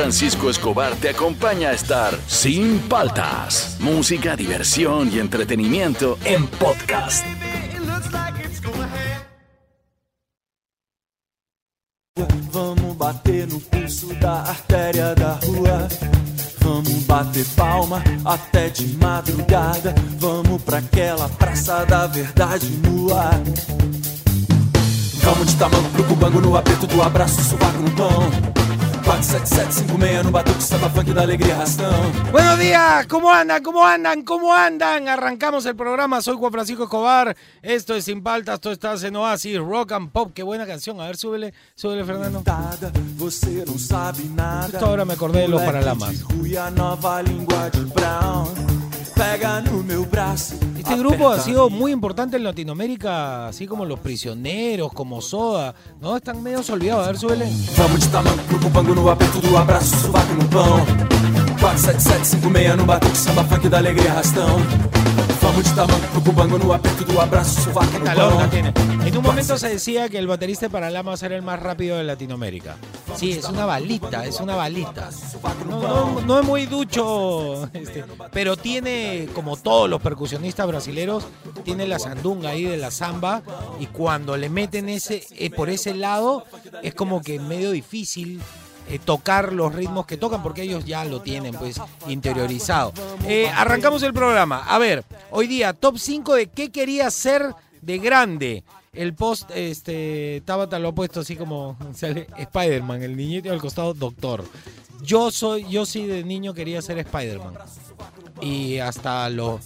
Francisco Escobar te acompaña a estar sin paltas. Música, diversión y entretenimiento en podcast. Vamos bater no pulso da artéria da rua. Vamos bater palma até de madrugada. Vamos pra aquela praça da verdade nua. Vamos de tamanco pro cubango no aperto do abraço, sovaco no pão. 47756 no batuque, samba funk da alegria rastão. Buenos días, ¿cómo andan? ¿Cómo andan? ¿Cómo andan? Arrancamos el programa, soy Juan Francisco Escobar, esto es Sin Paltas, esto estás en Oasis, Rock and Pop, qué buena canción, a ver, súbele, súbele Fernando. Justo ahora me acordé de los Paralamas. Pega no meu braço. Este grupo ha sido muy importante en Latinoamérica, así como Los Prisioneros, como Soda, ¿no? Están medio olvidados, a ver, súbele. Vamos de tamanco pro cubango no aperto do abraço, sovaco no pão. 47756 no batuque, samba funk da alegria rastão. Vamos de tamanco pro cubango no aperto do abraço, sovaco no Esta longa pão. tiene. En un momento se decía que el baterista de Paralamas era el más rápido de Latinoamérica. Sí, es una balita, es una balita. No, no- no es muy ducho, este, pero tiene, como todos los percusionistas brasileros, tiene la sandunga ahí de la samba y cuando le meten ese eh, por ese lado es como que medio difícil eh, tocar los ritmos que tocan porque ellos ya lo tienen pues interiorizado. Eh, arrancamos el programa. A ver, hoy día top 5 de qué quería ser de grande. El post, este, Tabata lo ha puesto así como Spider-Man, el niñito al costado, doctor. Yo soy, yo sí de niño quería ser Spider-Man. Y hasta los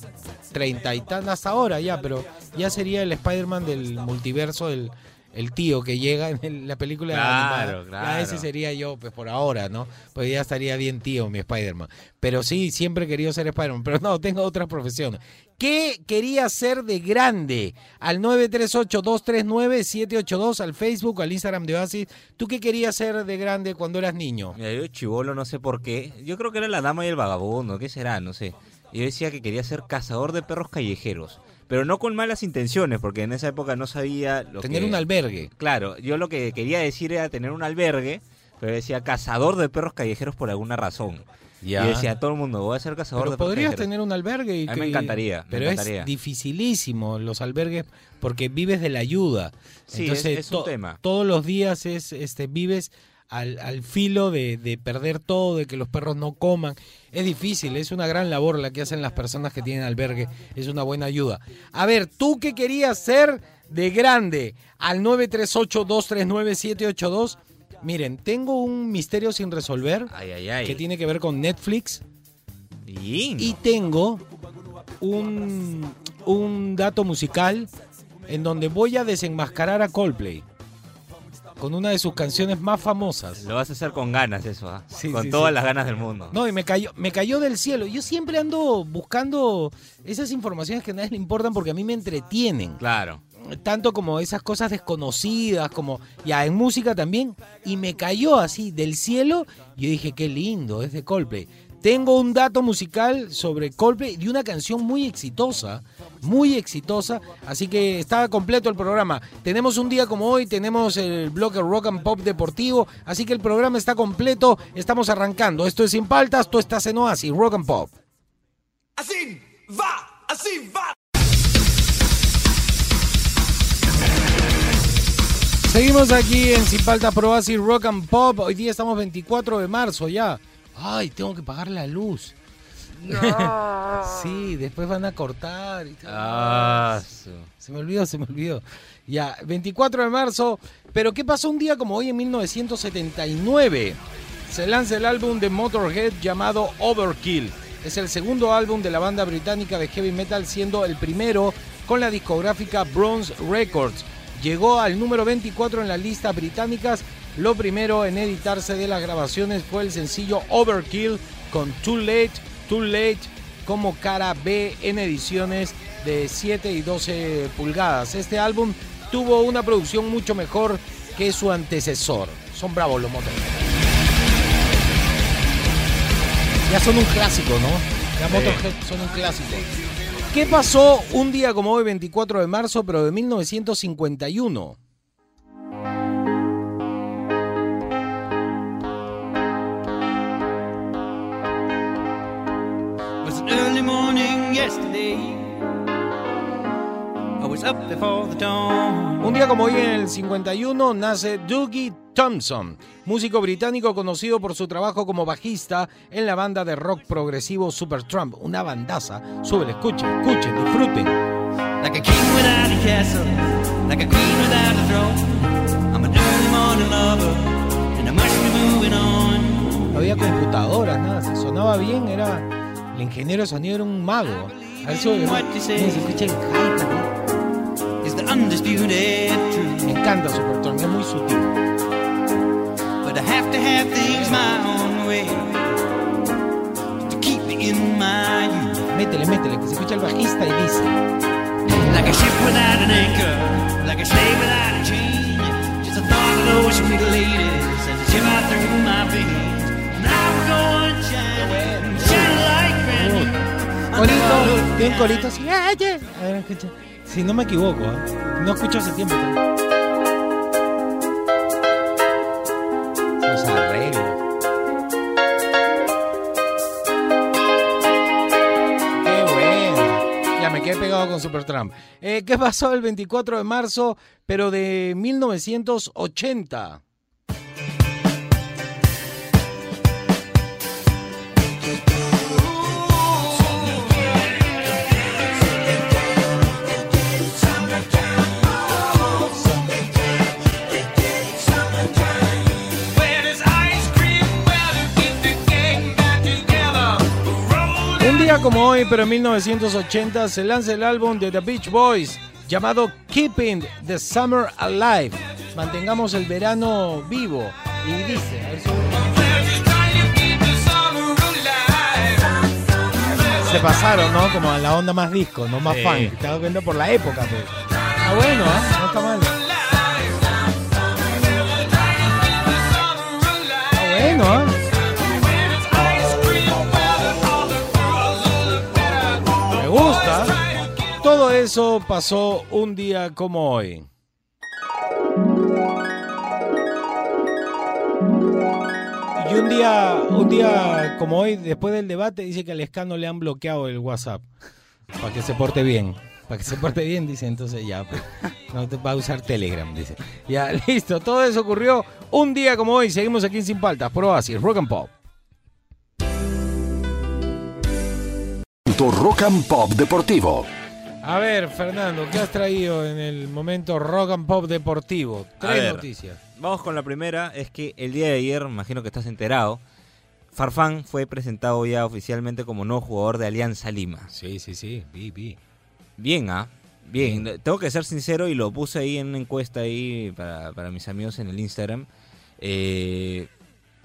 treinta y tan hasta ahora ya, pero ya sería el Spider-Man del multiverso, el, el tío que llega en el- la película Claro, animada. Claro. ese sería yo, pues por ahora, ¿no? Pues ya estaría bien tío mi Spider-Man. Pero sí, siempre he querido ser Spider-Man, pero no, tengo otras profesiones. ¿Qué quería ser de grande? Al 938-239-782, al Facebook, al Instagram de Oasis. ¿Tú qué querías ser de grande cuando eras niño? Mira, yo chivolo no sé por qué. Yo creo que era la dama y el vagabundo, ¿qué será? No sé. Yo decía que quería ser cazador de perros callejeros. Pero no con malas intenciones, porque en esa época no sabía lo Tener que... un albergue. Claro, yo lo que quería decir era tener un albergue, pero decía cazador de perros callejeros por alguna razón. Ya. Y decía a todo el mundo, voy a ser cazador Pero de perros podrías callejeros. tener un albergue. Y A mí me encantaría, me Pero encantaría. es dificilísimo los albergues porque vives de la ayuda. Sí, es- es un tema. Todos los días es, este, vives al, al filo de, de perder todo, de que los perros no coman. Es difícil, es una gran labor la que hacen las personas que tienen albergue. Es una buena ayuda. A ver, ¿tú qué querías ser de grande? Al 938-239-782. Miren, tengo un misterio sin resolver Ay, ay, ay. que tiene que ver con Netflix. Y- Y tengo un, un dato musical en donde voy a desenmascarar a Coldplay con una de sus canciones más famosas. Lo vas a hacer con ganas eso, ¿ah? Sí, con sí, todas sí. las ganas del mundo. No, y me cayó, me cayó del cielo. Yo siempre ando buscando esas informaciones que a nadie le importan porque a mí me entretienen. Claro. Tanto como esas cosas desconocidas, como ya en música también. Y me cayó así del cielo. Yo dije, qué lindo, es de Coldplay. Tengo un dato musical sobre Coldplay de una canción muy exitosa, muy exitosa, así que está completo el programa. Tenemos un día como hoy, tenemos el bloque Rock and Pop Deportivo, así que el programa está completo, estamos arrancando. Esto es Sin Paltas, tú estás en Oasis, Rock and Pop. Assim vá, assim vá. Seguimos aquí en Sin Paltas Pro Oasis Rock and Pop, hoy día estamos 24 de marzo ya. Ay, tengo que pagar la luz. sí, después van a cortar. y todo. Ah, Se me olvidó, se me olvidó. Ya, 24 de marzo. Pero ¿qué pasó un día como hoy en 1979? Se lanza el álbum de Motorhead llamado Overkill. Es el segundo álbum de la banda británica de heavy metal, siendo el primero con la discográfica Bronze Records. Llegó al número 24 en las listas británicas. Lo primero en editarse de las grabaciones fue el sencillo Overkill con Too Late, Too Late como cara B en ediciones de 7 y 12 pulgadas. Este álbum tuvo una producción mucho mejor que su antecesor. Son bravos los motores. Ya son un clásico, ¿no? Ya Motorhead son un clásico. ¿Qué pasó un día como hoy, 24 de marzo, pero de 1951? Un día como hoy en el 51 nace Dougie Thompson, músico británico conocido por su trabajo como bajista en la banda de rock progresivo Supertramp, una bandaza. Súbele, escuchen, escuchen, disfruten. Like a king without a castle, like a queen without a throne. I'm an early morning lover, and I must be moving on. No había computadoras, nada, se sonaba bien, era... El ingeniero de sonido era un mago. A ver si se escucha truth. Me encanta Supertramp, es muy sutil. But I have to have things my own way to keep me in my youth. Métele, métele, que se escucha el bajista y dice... Like a ship without an anchor, like a slave without a chain. Just a thought of those sweet ladies as they shiver through my veins. And I will go and shine, shine like brand new. Corito, tiene un corito así. "Ay, ay". A ver, escucha. Si no me equivoco, ¿ah? no escucho hace tiempo. Los arreglos. Qué bueno. Ya me quedé pegado con Supertramp. Eh, ¿Qué pasó el 24 de marzo, pero de 1980? Día como hoy, pero en 1980, se lanza el álbum de The Beach Boys llamado Keeping the Summer Alive. Mantengamos el verano vivo. Y dice, a ver si- se pasaron, ¿no? Como a la onda más disco, no más Sí. funk. Te das cuenta por la época, pues. Ah, bueno, ¿eh? No está mal. Está bueno, ¿eh? Todo eso pasó un día como hoy. Y un día, un día como hoy, después del debate, dice que al escano le han bloqueado el WhatsApp. Para que se porte bien. Para que se porte bien, dice, entonces ya, pues, no te va a usar Telegram, dice. Ya, listo. Todo eso ocurrió un día como hoy. Seguimos aquí Sin Paltas, Pro Así, Rock and Pop. Rock and Pop Deportivo. A ver, Fernando, ¿qué has traído en el momento Rock and Pop deportivo? Tres ver. noticias. Vamos con la primera, es que el día de ayer, imagino que estás enterado, Farfán fue presentado ya oficialmente como nuevo jugador de Alianza Lima. Sí, sí, sí, vi, vi. Bien, ¿ah? Bien, tengo que ser sincero y lo puse ahí en una encuesta ahí para, para mis amigos en el Instagram. eh,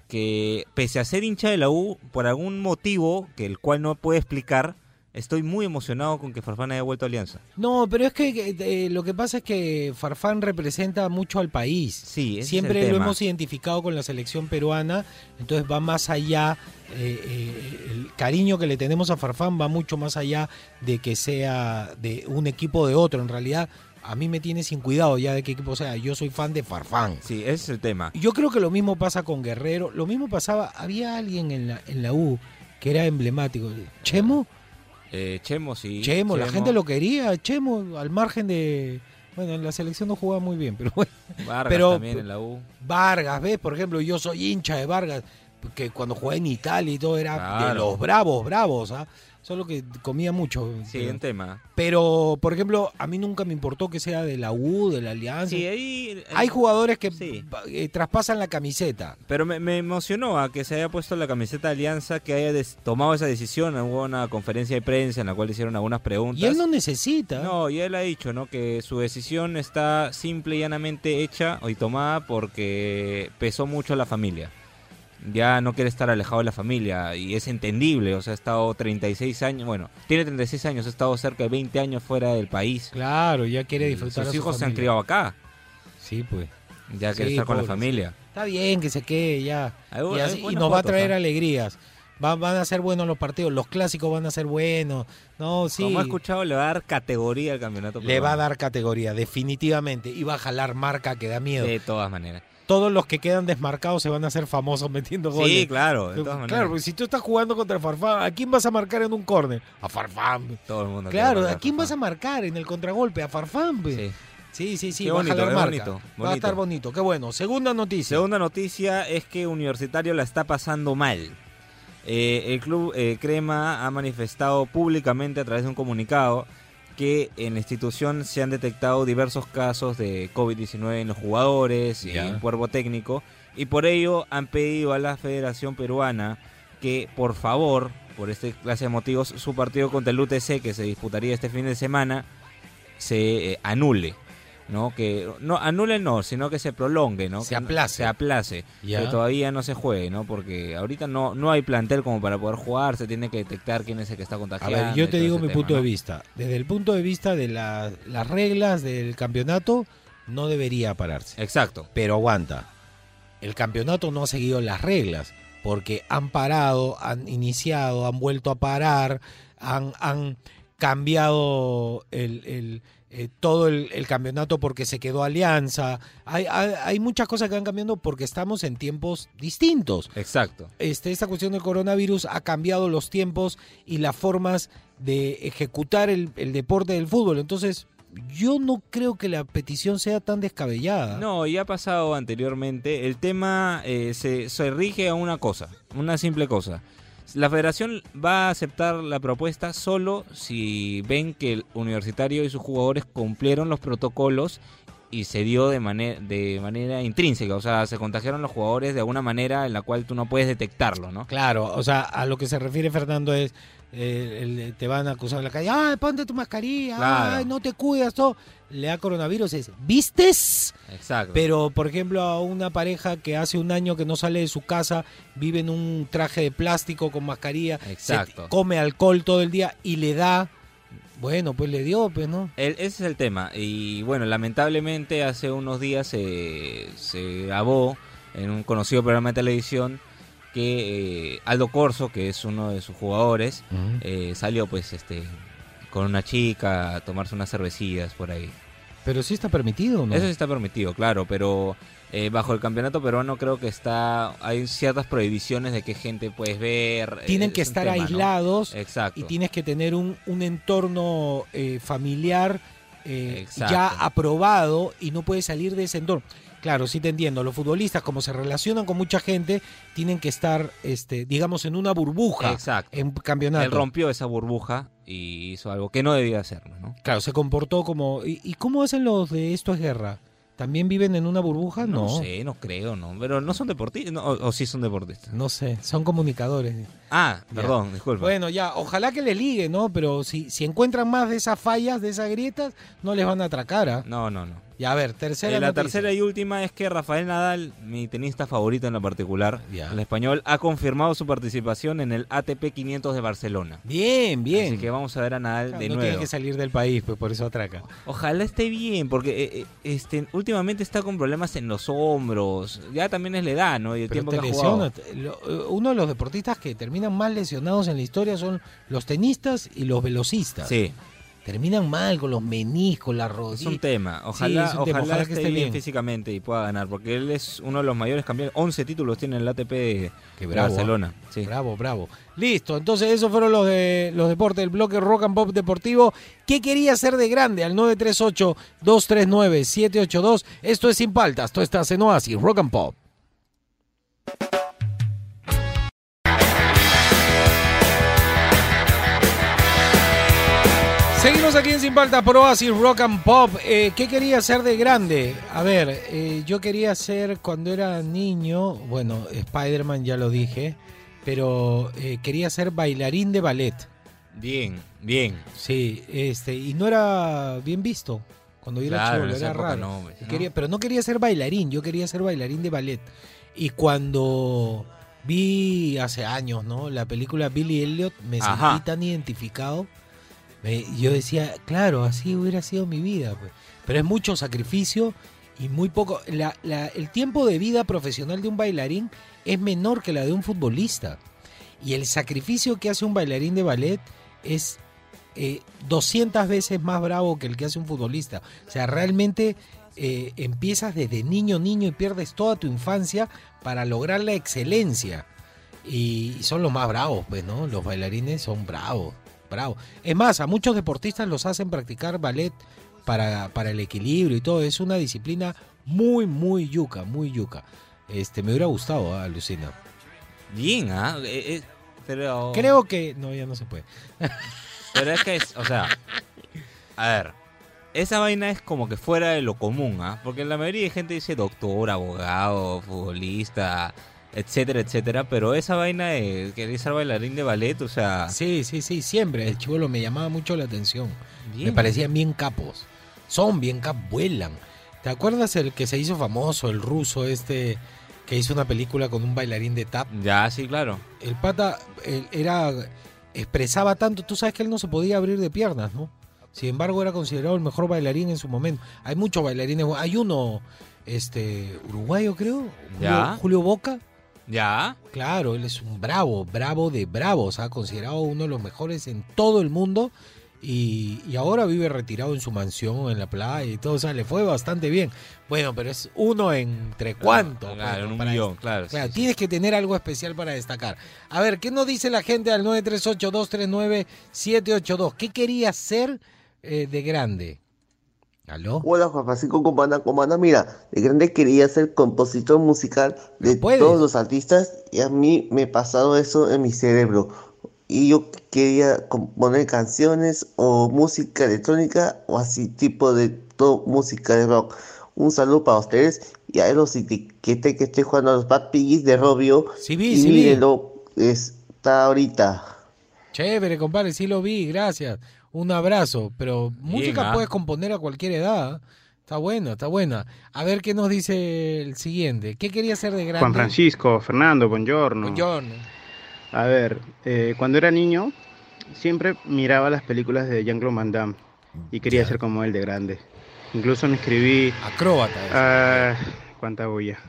que pese a ser hincha de la U, por algún motivo que el cual no puedo explicar, estoy muy emocionado con que Farfán haya vuelto a Alianza. No, pero es que eh, lo que pasa es que Farfán representa mucho al país. Sí, Siempre lo tema. hemos identificado con la selección peruana, entonces va más allá, eh, eh, el cariño que le tenemos a Farfán va mucho más allá de que sea de un equipo o de otro. En realidad, a mí me tiene sin cuidado ya de qué equipo sea. Yo soy fan de Farfán. Sí, ese es el tema. Yo creo que lo mismo pasa con Guerrero. Lo mismo pasaba, había alguien en la, en la U que era emblemático. Chemo, Eh, Chemo, sí. Chemo, la gente lo quería, Chemo, al margen de... Bueno, en la selección no jugaba muy bien, pero bueno. Vargas pero- también en la U. Vargas, ¿ves? Por ejemplo, yo soy hincha de Vargas, que cuando jugué en Italia y todo era de los bravos, bravos, ¿ah? Solo que comía mucho. Sí, pero, en tema. pero, por ejemplo, a mí nunca me importó que sea de la U, de la Alianza. Sí, ahí... Hay jugadores que Sí. eh, traspasan la camiseta. Pero me, me emocionó a que se haya puesto la camiseta de Alianza, que haya des- tomado esa decisión. Hubo una conferencia de prensa en la cual hicieron algunas preguntas. Y él no necesita. No, y él ha dicho, ¿no? Que su decisión está simple y llanamente hecha y tomada porque pesó mucho a la familia. Ya no quiere estar alejado de la familia y es entendible, o sea, ha estado 36 años, bueno, tiene 36 años, ha estado cerca de 20 años fuera del país. Claro, ya quiere disfrutar. a Sus su hijos se han criado acá, Sí, pues. ya quiere estar con la familia. Está bien que se quede ya. Hay y, así- nos va a traer alegrías. Va- van a ser buenos los partidos, los clásicos van a ser buenos. No, sí. Como he escuchado, le va a dar categoría al campeonato. Le va a dar categoría, definitivamente. Y va a jalar marca que da miedo. De todas maneras. Todos los que quedan desmarcados se van a hacer famosos metiendo goles. Sí, claro, de todas maneras. Claro, porque si tú estás jugando contra Farfán, ¿a quién vas a marcar en un córner? A Farfán. Todo el mundo Claro, ¿a quién vas a marcar en el contragolpe? A Farfán. pues. Sí. Sí, sí, sí, Qué va a bonito, jalar marca. bonito, Va a bonito. estar bonito, qué bueno. Segunda noticia. Segunda noticia es que Universitario la está pasando mal. Eh, el club eh, Crema ha manifestado públicamente a través de un comunicado que en la institución se han detectado diversos casos de COVID-19 en los jugadores y en el cuerpo técnico y por ello han pedido a la Federación Peruana que por favor, por este clase de motivos, su partido contra el UTC que se disputaría este fin de semana se eh, anule. ¿No? Que no anule no, sino que se prolongue, ¿no? Se Que no- aplace. Se aplace. Que todavía no se juegue, ¿no? Porque ahorita no, no hay plantel como para poder jugar, se tiene que detectar quién es el que está A contagiando. ver, yo te digo mi tema, punto ¿no? de vista. Desde el punto de vista de la- las reglas del campeonato, no debería pararse. Exacto. Pero aguanta. El campeonato no ha seguido las reglas. Porque han parado, han iniciado, han vuelto a parar, han, han cambiado el, el, eh, todo el, el campeonato porque se quedó alianza. Hay, hay, hay muchas cosas que van cambiando porque estamos en tiempos distintos Exacto. este, esta cuestión del coronavirus ha cambiado los tiempos y las formas de ejecutar el, el deporte del fútbol. Entonces, yo no creo que la petición sea tan descabellada. No, ya ha pasado anteriormente. El tema eh, se, se rige a una cosa, una simple cosa. La federación va a aceptar la propuesta solo si ven que el universitario y sus jugadores cumplieron los protocolos y se dio de, manera de manera intrínseca. O sea, se contagiaron los jugadores de alguna manera en la cual tú no puedes detectarlo, ¿no? Claro, o sea, a lo que se refiere Fernando es, eh, el- te van a acusar en la calle, ay, ponte tu mascarilla, Claro. ay, no te cuidas, todo. Le da coronavirus, es, ¿vistes? Exacto. Pero, por ejemplo, a una pareja que hace un año que no sale de su casa, vive en un traje de plástico con mascarilla, se- Exacto. come alcohol todo el día y le da, bueno, pues le dio, pues, ¿no? El- ese es el tema. Y bueno, lamentablemente hace unos días se, se grabó en un conocido programa de televisión que eh, Aldo Corso, que es uno de sus jugadores, eh, salió pues este con una chica a tomarse unas cervecillas por ahí. Pero sí está permitido, ¿no? Eso sí está permitido, claro, pero eh, bajo el campeonato peruano creo que está hay ciertas prohibiciones de qué gente puedes ver. Tienen eh, que es un estar tema, ¿no? aislados Exacto. y tienes que tener un, un entorno eh, familiar eh, ya aprobado y no puedes salir de ese entorno. Claro, sí te entiendo. Los futbolistas, como se relacionan con mucha gente, tienen que estar, este, digamos, en una burbuja Exacto. en campeonato. Él rompió esa burbuja y hizo algo que no debía hacerlo, ¿no? Claro, se comportó como... ¿Y, y cómo hacen los de Esto es Guerra? ¿También viven en una burbuja? No. No sé, no creo, no. Pero no son deportistas, no, o, o sí son deportistas. No sé, son comunicadores. Ah, Ya. perdón, disculpa. Bueno, ya, ojalá que les ligue, ¿no? Pero si, si encuentran más de esas fallas, de esas grietas, no les van a atracar, ¿ah? No, no, no. Ya, a ver, tercera Eh, la noticia. tercera y última es que Rafael Nadal, mi tenista favorito en lo particular, el español, ha confirmado su participación en el ATP 500 de Barcelona. Bien, bien. Así que vamos a ver a Nadal Claro, de no nuevo. tiene que salir del país, pues por eso atraca. Ojalá esté bien, porque eh, eh, este, últimamente está con problemas en los hombros. Ya también es la edad, ¿no? Y el Pero tiempo te que ha jugado. eh, uno de los deportistas que terminan más lesionados en la historia son los tenistas y los velocistas. Sí, Terminan mal con los meniscos, las es rodillas. un tema. Ojalá, es un tema. ojalá Ojalá que esté, bien, bien. físicamente y pueda ganar, porque él es uno de los mayores campeones. 11 títulos tiene el ATP de bravo, Barcelona. Sí. Bravo, bravo. Listo, entonces esos fueron los de los deportes del bloque Rock and Pop Deportivo. ¿Qué quería hacer de grande? Al 938-239-782. Esto es Sin Paltas, tú estás en Oasis, Rock and Pop. Seguimos aquí en Sin Paltas por Oasis Rock and Pop. Eh, ¿Qué quería hacer de grande? A ver, eh, yo quería ser cuando era niño, bueno, Spider-Man ya lo dije, pero eh, quería ser bailarín de ballet. Bien, bien. Sí, este, y no era bien visto. Cuando yo era Claro, esa era raro. no, Y ¿no? quería- pero no quería ser bailarín, yo quería ser bailarín de ballet. Y cuando vi hace años, ¿no? La película Billy Elliot, me Ajá. sentí tan identificado. Me- yo decía, claro, así hubiera sido mi vida. pues. Pero es mucho sacrificio y muy poco. la- la- el tiempo de vida profesional de un bailarín es menor que la de un futbolista. Y el sacrificio que hace un bailarín de ballet es eh, 200 veces más bravo que el que hace un futbolista. O sea, realmente eh, empiezas desde niño, niño y pierdes toda tu infancia para lograr la excelencia. Y son los más bravos, pues, ¿no? Los bailarines son bravos, bravos. Es más, a muchos deportistas los hacen practicar ballet para, para el equilibrio y todo. Es una disciplina muy, muy yuca, muy yuca. Este, me hubiera gustado, ¿ah, Lucina. Bien, ¿ah? Eh, eh, pero... Creo que... No, ya no se puede. Pero es que es, o sea, a ver, esa vaina es como que fuera de lo común, ¿ah? Porque la mayoría de gente dice doctor, abogado, futbolista, etcétera, etcétera, pero esa vaina de querer ser bailarín de ballet, o sea, Sí, sí, sí, siempre. El chivolo me llamaba mucho la atención. bien. Me parecían bien capos. Son bien capos, vuelan. ¿Te acuerdas el que se hizo famoso, el ruso este, que hizo una película con un bailarín de tap? Ya, sí, claro. El pata él era expresaba tanto, tú sabes que él no se podía abrir de piernas, ¿no? Sin embargo, era considerado el mejor bailarín en su momento. Hay muchos bailarines, hay uno este uruguayo, creo. Julio Boca. Ya. Claro, él es un bravo, bravo de bravos, ha considerado uno de los mejores en todo el mundo y, y ahora vive retirado en su mansión en la playa y todo, o sea, le fue bastante bien. Bueno, pero es uno entre cuántos. Claro, en un millón, claro. sí, Claro, sí, tienes que tener algo especial para destacar. A ver, ¿qué nos dice la gente al 938-239-782? ¿Qué quería ser eh, de grande? ¿Aló? Hola Juan Francisco Comanda, Comanda, mira, de grande quería ser compositor musical de todos los artistas y a mí me ha pasado eso en mi cerebro. Y yo quería componer canciones o música electrónica o así tipo de todo música de rock. Un saludo para ustedes y a los etiqueté que estoy jugando a los Bad Piggies de Robio. Sí vi, y sí vi. mírenlo, está ahorita. Chévere, compadre, sí lo vi, gracias. Un abrazo, pero música ah. puedes componer a cualquier edad. Está buena, está buena. A ver qué nos dice el siguiente. ¿Qué quería ser de grande? Juan Francisco, Fernando, buongiorno. Buongiorno. A ver, eh, cuando era niño, siempre miraba las películas de Jean-Claude Van Damme y quería ser como él de grande. Incluso me inscribí. Acróbata. Ah, cuánta bulla.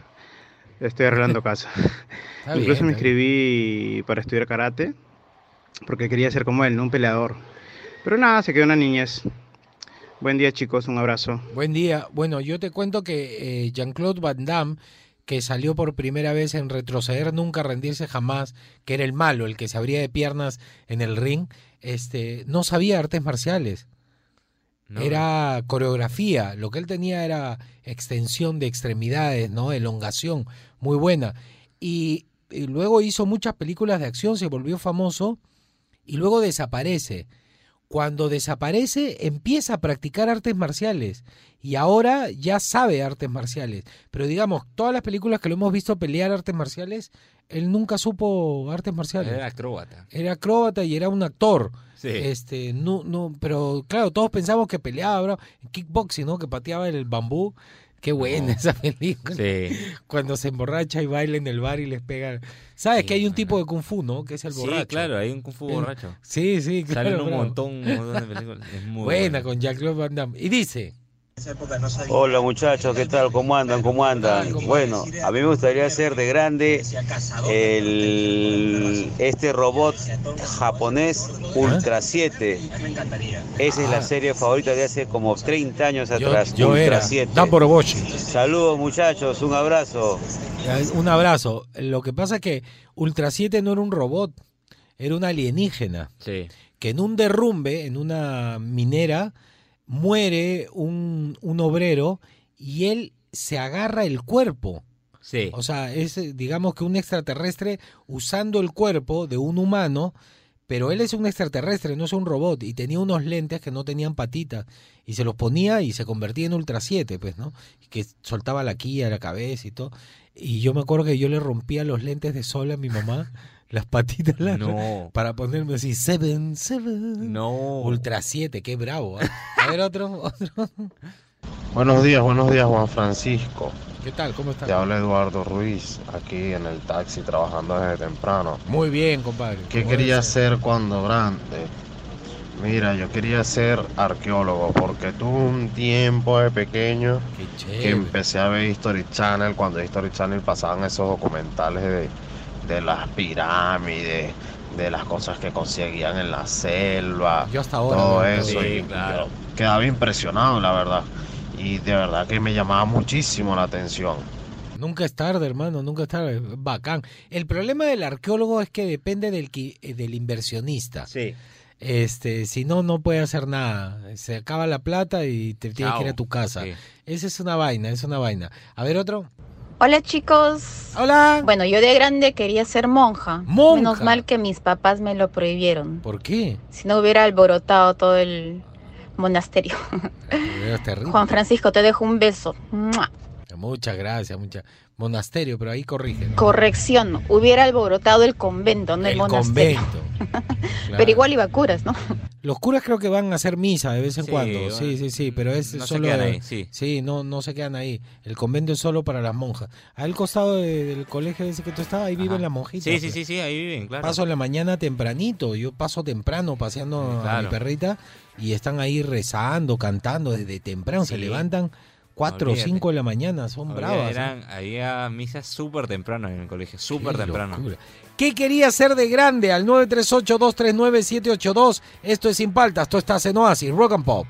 Estoy arreglando casa. Bien, Incluso me bien. inscribí para estudiar karate porque quería ser como él, no un peleador. Pero nada, se quedó una niñez. Buen día, chicos, un abrazo. Buen día. Bueno, yo te cuento que eh, Jean-Claude Van Damme, que salió por primera vez en Retroceder Nunca, Rendirse Jamás, que era el malo, el que se abría de piernas en el ring, este, no sabía artes marciales. No. Era coreografía. Lo que él tenía era extensión de extremidades, ¿no? Elongación, muy buena. Y, y luego hizo muchas películas de acción, se volvió famoso y luego desaparece. Cuando desaparece, empieza a practicar artes marciales y ahora ya sabe artes marciales. Pero digamos, todas las películas que lo hemos visto pelear artes marciales, él nunca supo artes marciales. Era acróbata. Era acróbata y era un actor. Sí. Este, no, no, pero claro, todos pensamos que peleaba, bro, kickboxing, ¿no? Que pateaba el bambú. Qué buena No. esa película. Sí. Cuando se emborracha y baila en el bar y les pega. ¿Sabes Sí, que hay un tipo de kung fu, ¿no? Que es el Sí, borracho. claro, hay un Kung Fu borracho. Sí, sí, claro. Salen un montón, un montón de películas. Es muy Buena con Jean-Claude Van Damme. Y dice, Hola muchachos, ¿qué tal? ¿Cómo andan? ¿Cómo andan? Bueno, a mí me gustaría ser de grande el este robot japonés Ultra 7. Esa es Ah. la serie favorita de hace como 30 años yo, atrás. yo Ultra era 7. Dan Boroboshi. Saludos muchachos, un abrazo. Un abrazo. Lo que pasa es que Ultra 7 no era un robot, era una alienígena. Sí. que en un derrumbe, en una minera, muere un, un obrero y él se agarra el cuerpo. Sí. O sea, es eh, digamos que un extraterrestre usando el cuerpo de un humano, pero él es un extraterrestre, no es un robot, y tenía unos lentes que no tenían patitas, y se los ponía y se convertía en Ultra 7, pues, ¿no? Que soltaba la quilla de la cabeza y todo. Y yo me acuerdo que yo le rompía los lentes de sol a mi mamá, las patitas las- No. para ponerme así, Seven, Seven. No. Ultra 7, qué bravo. ¿eh? A ver, otro, otro. Buenos días, buenos días Juan Francisco. ¿Qué tal? ¿Cómo Te estás? habla Eduardo Ruiz, aquí en el taxi trabajando desde temprano. Muy bien, compadre. ¿Qué quería ser cuando grande? Mira, yo quería ser arqueólogo porque tuve un tiempo de pequeño Qué que empecé a ver History Channel cuando History Channel pasaban esos documentales de, de las pirámides, de las cosas que conseguían en la selva, Yo hasta ahora. todo eso. Sí, y claro. quedaba impresionado, la verdad. y de verdad que me llamaba muchísimo la atención. Nunca es tarde, hermano, nunca es tarde. Bacán. El problema del arqueólogo es que depende del, eh, del inversionista. Sí. Este, si no, no puede hacer nada. Se acaba la plata y te tienes que ir a tu casa. Sí. Esa es una vaina, es una vaina. A ver otro. Hola chicos. Hola. Bueno, yo de grande quería ser monja. Monja. Menos mal que mis papás me lo prohibieron. ¿Por qué? Si no hubiera alborotado todo el monasterio. Juan Francisco, te dejo un beso. Muchas gracias, muchas. Monasterio, pero ahí corrigen. Corrección, hubiera alborotado el convento, no el, El monasterio. convento. Claro. Pero igual iba a curas, ¿no? Los curas creo que van a hacer misa de vez en Sí, cuando. bueno, Sí, sí, sí, pero es no se solo. quedan ahí, sí. no, no se quedan ahí. El convento es solo para las monjas. Al costado de- del colegio ese que tú estabas, ahí viven las monjitas. Sí, sí, sí, sí, ahí viven, claro. Paso la mañana tempranito. Yo paso temprano paseando Sí, a mi perrita y están ahí rezando, cantando desde temprano. Se Sí. levantan 4 o Olvídate. 5 de la mañana. Son bravas. ¿eh? Eran, había misas súper temprano en el colegio, súper Qué temprano. locura. ¿Qué quería hacer de grande? Al 938-239-782. Esto es Sin Paltas. Esto está en Oasis, Rock and Pop.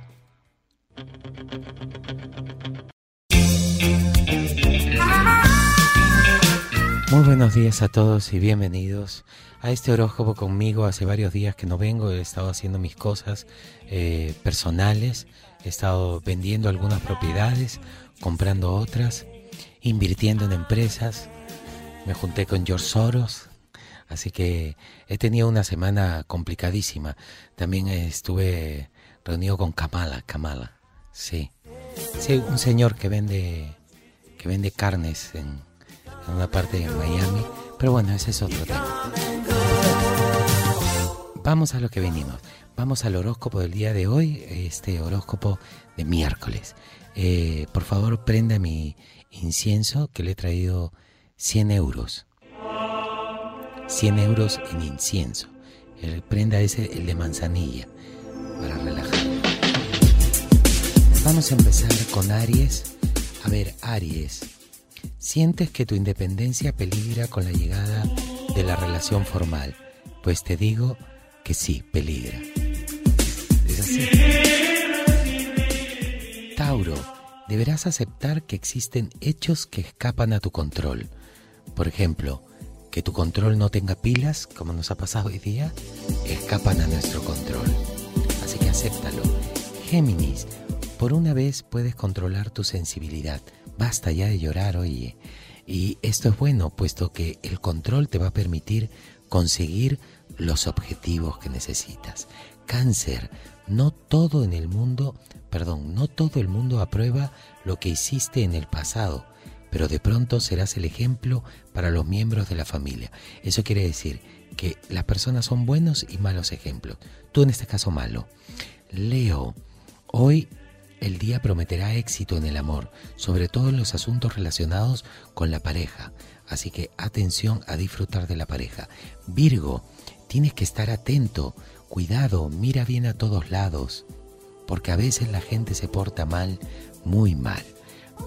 Muy buenos días a todos y bienvenidos a este horóscopo conmigo. Hace varios días que no vengo, he estado haciendo mis cosas eh, personales, he estado vendiendo algunas propiedades, comprando otras, invirtiendo en empresas. Me junté con George Soros, así que he tenido una semana complicadísima. También estuve reunido con Kamala, Kamala, sí. Sí, un señor que vende que vende carnes en, en una parte de Miami, pero bueno, ese es otro tema. Vamos a lo que venimos. Vamos al horóscopo del día de hoy, este horóscopo de miércoles. Eh, por favor, prenda mi incienso que le he traído 100 euros. 100 euros en incienso. El prenda ese, el de manzanilla, para relajar. Vamos a empezar con Aries. A ver, Aries, sientes que tu independencia peligra con la llegada de la relación formal. Pues te digo que sí, peligra. Es así. Tauro, deberás aceptar que existen hechos que escapan a tu control. Por ejemplo, que tu control no tenga pilas, como nos ha pasado hoy día, escapan a nuestro control. Así que acéptalo. Géminis, por una vez puedes controlar tu sensibilidad. Basta ya de llorar, oye. Y esto es bueno, puesto que el control te va a permitir conseguir los objetivos que necesitas. Cáncer, no todo en el mundo, perdón, no todo el mundo aprueba lo que hiciste en el pasado, pero de pronto serás el ejemplo para los miembros de la familia. Eso quiere decir que las personas son buenos y malos ejemplos. Tú en este caso malo. Leo, hoy el día prometerá éxito en el amor, sobre todo en los asuntos relacionados con la pareja. Así que atención a disfrutar de la pareja. Virgo, tienes que estar atento, cuidado, mira bien a todos lados, porque a veces la gente se porta mal, muy mal.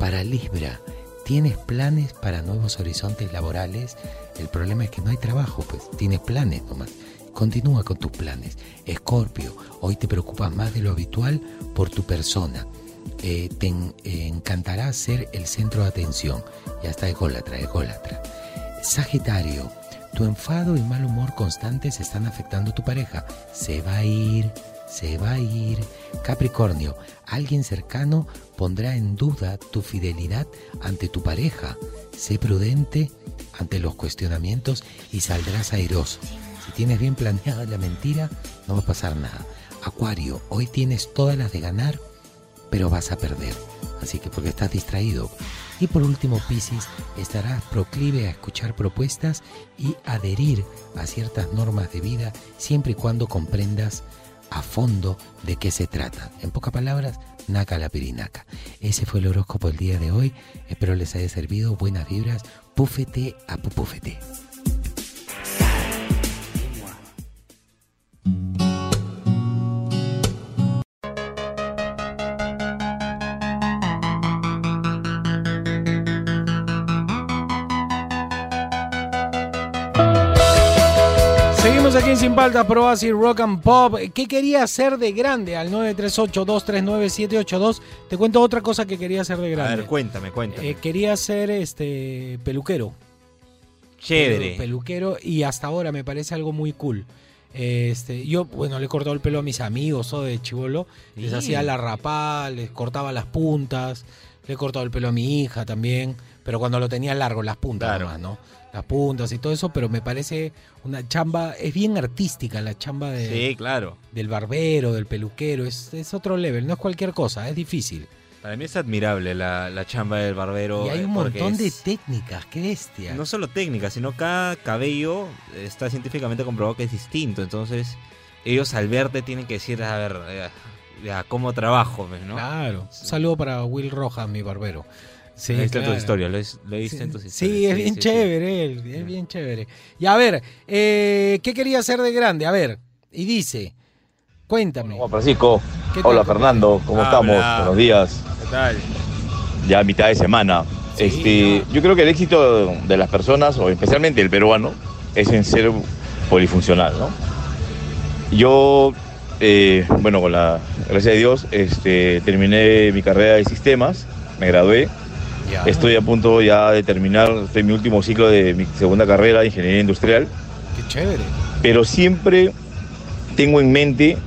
Para Libra, ¿tienes planes para nuevos horizontes laborales? El problema es que no hay trabajo, pues tienes planes nomás. Continúa con tus planes. Escorpio, hoy te preocupas más de lo habitual por tu persona. Eh, te eh, encantará ser el centro de atención. Ya está ególatra, ególatra. Sagitario, tu enfado y mal humor constantes están afectando a tu pareja. Se va a ir, se va a ir. Capricornio, alguien cercano pondrá en duda tu fidelidad ante tu pareja. Sé prudente ante los cuestionamientos y saldrás airoso. Si tienes bien planeada la mentira, no va a pasar nada. Acuario, hoy tienes todas las de ganar, pero vas a perder. Así que porque estás distraído. Y por último, Piscis, estarás proclive a escuchar propuestas y adherir a ciertas normas de vida siempre y cuando comprendas a fondo de qué se trata. En pocas palabras, naca la pirinaca. Ese fue el horóscopo del día de hoy. Espero les haya servido. Buenas vibras. Púfete a pupúfete. Aquí Sin Paltas, Pro Así Rock and Pop. ¿Qué quería hacer de grande? Al 938-239-782. Te cuento otra cosa que quería hacer de A grande. ver, cuéntame, cuéntame. Eh, quería ser este peluquero. Chévere. Pelu- Peluquero y hasta ahora me parece algo muy cool. Este, yo, bueno, le he cortado el pelo a mis amigos o de chivolo. Les Sí. hacía la rapada, les cortaba las puntas. Le he cortado el pelo a mi hija también. Pero cuando lo tenía largo, las puntas Claro. nomás, ¿no? Las puntas y todo eso. Pero me parece una chamba, es bien artística la chamba de, Sí, claro. del barbero, del peluquero. Es, es otro level, no es cualquier cosa, es difícil. Para mí es admirable la, la chamba del barbero. y hay eh, un montón de técnicas, qué bestia. No solo técnicas, sino cada cabello está científicamente comprobado que es distinto. Entonces, ellos al verte tienen que decir, a ver, eh, ya, ¿cómo trabajo? pues, ¿no? Claro. Un saludo para Will Rojas, mi barbero. Sí, en claro. tus historias, Sí, en tus sí, historias. es bien sí, sí. chévere él, es bien chévere. Y a ver, eh, ¿qué quería hacer de grande? A ver, y dice, cuéntame. Juan Francisco, ¿Qué tal, hola? Fernando, ¿cómo Habla. estamos? Buenos días, ¿Qué tal? ya a mitad de semana. Sí, este, yo creo que el éxito de las personas, o especialmente el peruano, es en ser polifuncional, ¿no? Yo, eh, bueno, con la gracia de Dios, este, terminé mi carrera de sistemas, me gradué. Estoy a punto ya de terminar, estoy en mi último ciclo de mi segunda carrera de ingeniería industrial. Qué chévere. pero siempre tengo en mente